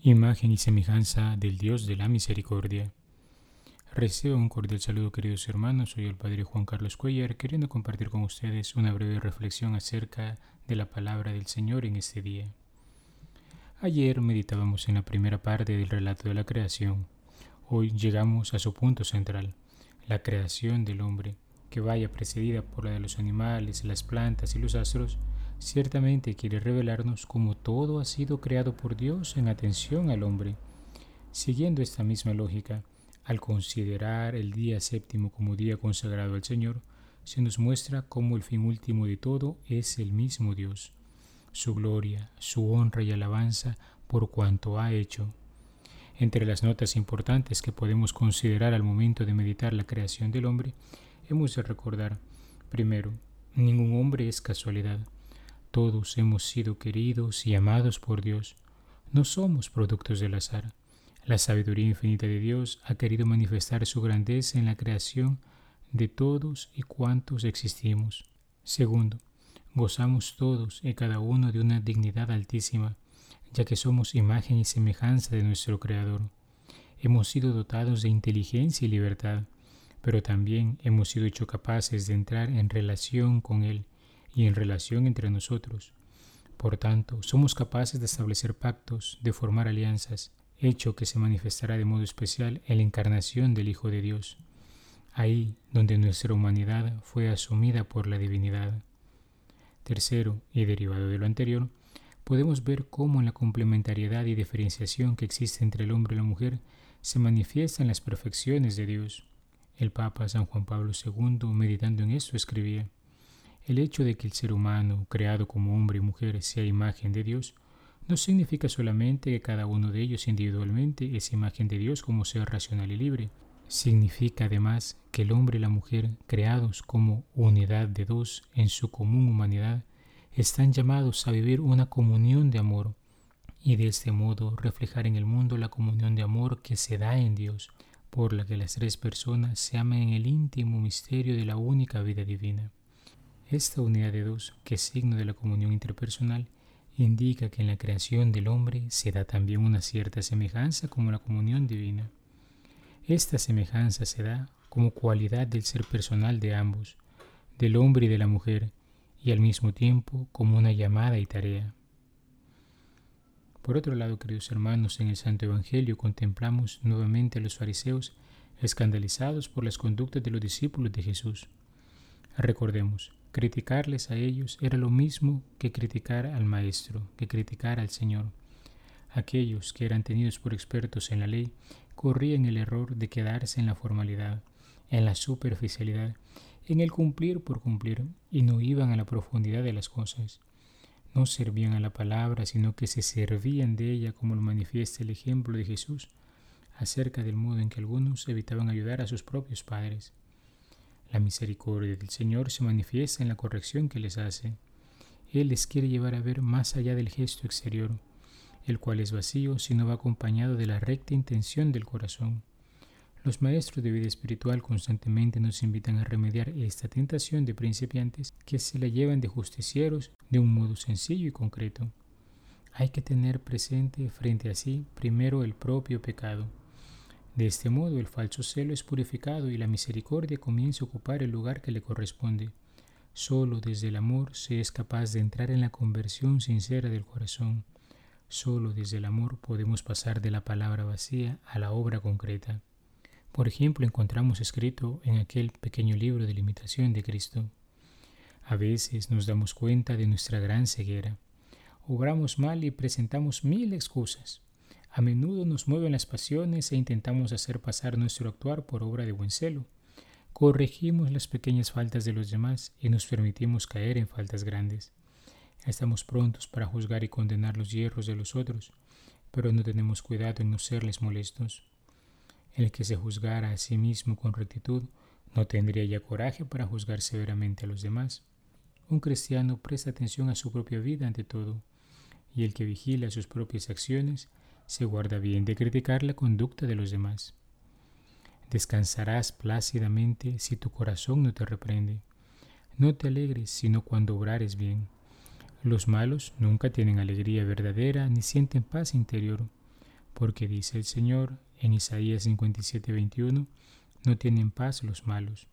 Imagen y semejanza del Dios de la misericordia. Recibo un cordial saludo queridos hermanos, soy el Padre Juan Carlos Cuellar, queriendo compartir con ustedes una breve reflexión acerca de la palabra del Señor en este día. Ayer meditábamos en la primera parte del relato de la creación. Hoy llegamos a su punto central, la creación del hombre, que vaya precedida por la de los animales, las plantas y los astros, ciertamente quiere revelarnos cómo todo ha sido creado por Dios en atención al hombre. Siguiendo esta misma lógica, al considerar el día séptimo como día consagrado al Señor, se nos muestra cómo el fin último de todo es el mismo Dios, su gloria, su honra y alabanza por cuanto ha hecho. Entre las notas importantes que podemos considerar al momento de meditar la creación del hombre, hemos de recordar, primero, ningún hombre es casualidad. Todos hemos sido queridos y amados por Dios. No somos productos del azar. La sabiduría infinita de Dios ha querido manifestar su grandeza en la creación de todos y cuantos existimos. Segundo, gozamos todos y cada uno de una dignidad altísima, ya que somos imagen y semejanza de nuestro Creador. Hemos sido dotados de inteligencia y libertad, pero también hemos sido hechos capaces de entrar en relación con Él y en relación entre nosotros. Por tanto, somos capaces de establecer pactos, de formar alianzas, hecho que se manifestará de modo especial en la encarnación del Hijo de Dios, ahí donde nuestra humanidad fue asumida por la divinidad. Tercero, y derivado de lo anterior, podemos ver cómo en la complementariedad y diferenciación que existe entre el hombre y la mujer se manifiestan las perfecciones de Dios. El Papa San Juan Pablo II, meditando en esto, escribía, El hecho de que el ser humano, creado como hombre y mujer, sea imagen de Dios, no significa solamente que cada uno de ellos individualmente es imagen de Dios como ser racional y libre. Significa además que el hombre y la mujer, creados como unidad de dos en su común humanidad, están llamados a vivir una comunión de amor y de este modo reflejar en el mundo la comunión de amor que se da en Dios, por la que las tres personas se aman en el íntimo misterio de la única vida divina. Esta unidad de dos, que es signo de la comunión interpersonal, indica que en la creación del hombre se da también una cierta semejanza como la comunión divina. Esta semejanza se da como cualidad del ser personal de ambos, del hombre y de la mujer, y al mismo tiempo como una llamada y tarea. Por otro lado, queridos hermanos, en el Santo Evangelio contemplamos nuevamente a los fariseos escandalizados por las conductas de los discípulos de Jesús. Recordemos, Criticarles a ellos era lo mismo que criticar al Maestro, que criticar al Señor. Aquellos que eran tenidos por expertos en la ley corrían el error de quedarse en la formalidad, en la superficialidad, en el cumplir por cumplir, y no iban a la profundidad de las cosas. No servían a la palabra, sino que se servían de ella como lo manifiesta el ejemplo de Jesús acerca del modo en que algunos evitaban ayudar a sus propios padres. La misericordia del Señor se manifiesta en la corrección que les hace. Él les quiere llevar a ver más allá del gesto exterior, el cual es vacío si no va acompañado de la recta intención del corazón. Los maestros de vida espiritual constantemente nos invitan a remediar esta tentación de principiantes que se la llevan de justicieros de un modo sencillo y concreto. Hay que tener presente frente a sí primero el propio pecado de este modo el falso celo es purificado y la misericordia comienza a ocupar el lugar que le corresponde. Solo desde el amor se es capaz de entrar en la conversión sincera del corazón. Solo desde el amor podemos pasar de la palabra vacía a la obra concreta. Por ejemplo, encontramos escrito en aquel pequeño libro de la imitación de Cristo. A veces nos damos cuenta de nuestra gran ceguera. Obramos mal y presentamos mil excusas. A menudo nos mueven las pasiones e intentamos hacer pasar nuestro actuar por obra de buen celo. Corregimos las pequeñas faltas de los demás y nos permitimos caer en faltas grandes. Estamos prontos para juzgar y condenar los hierros de los otros, pero no tenemos cuidado en no serles molestos. El que se juzgara a sí mismo con rectitud no tendría ya coraje para juzgar severamente a los demás. Un cristiano presta atención a su propia vida ante todo, y el que vigila sus propias acciones se guarda bien de criticar la conducta de los demás. Descansarás plácidamente si tu corazón no te reprende. No te alegres sino cuando obrares bien. Los malos nunca tienen alegría verdadera ni sienten paz interior, porque dice el Señor en Isaías 57:21, no tienen paz los malos.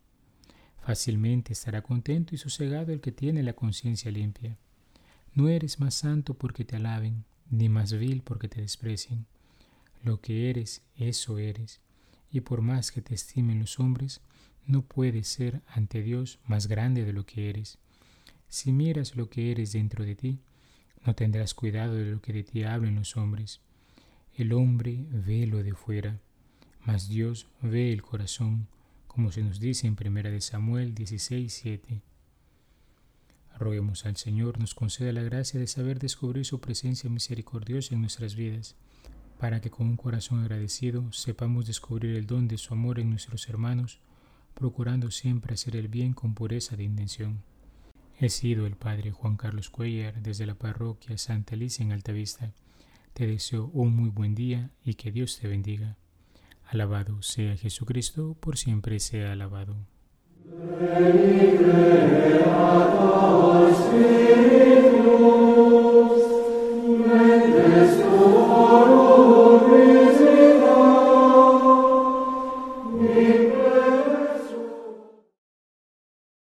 Fácilmente estará contento y sosegado el que tiene la conciencia limpia. No eres más santo porque te alaben, ni más vil porque te desprecien. Lo que eres, eso eres, y por más que te estimen los hombres, no puedes ser ante Dios más grande de lo que eres. Si miras lo que eres dentro de ti, no tendrás cuidado de lo que de ti hablen los hombres. El hombre ve lo de fuera, mas Dios ve el corazón como se nos dice en 1 Samuel 16, 7. Roguemos al Señor nos conceda la gracia de saber descubrir su presencia misericordiosa en nuestras vidas, para que con un corazón agradecido sepamos descubrir el don de su amor en nuestros hermanos, procurando siempre hacer el bien con pureza de intención. He sido el Padre Juan Carlos Cuellar desde la parroquia Santa Alicia en Altavista. Te deseo un muy buen día y que Dios te bendiga. Alabado sea Jesucristo, por siempre sea alabado.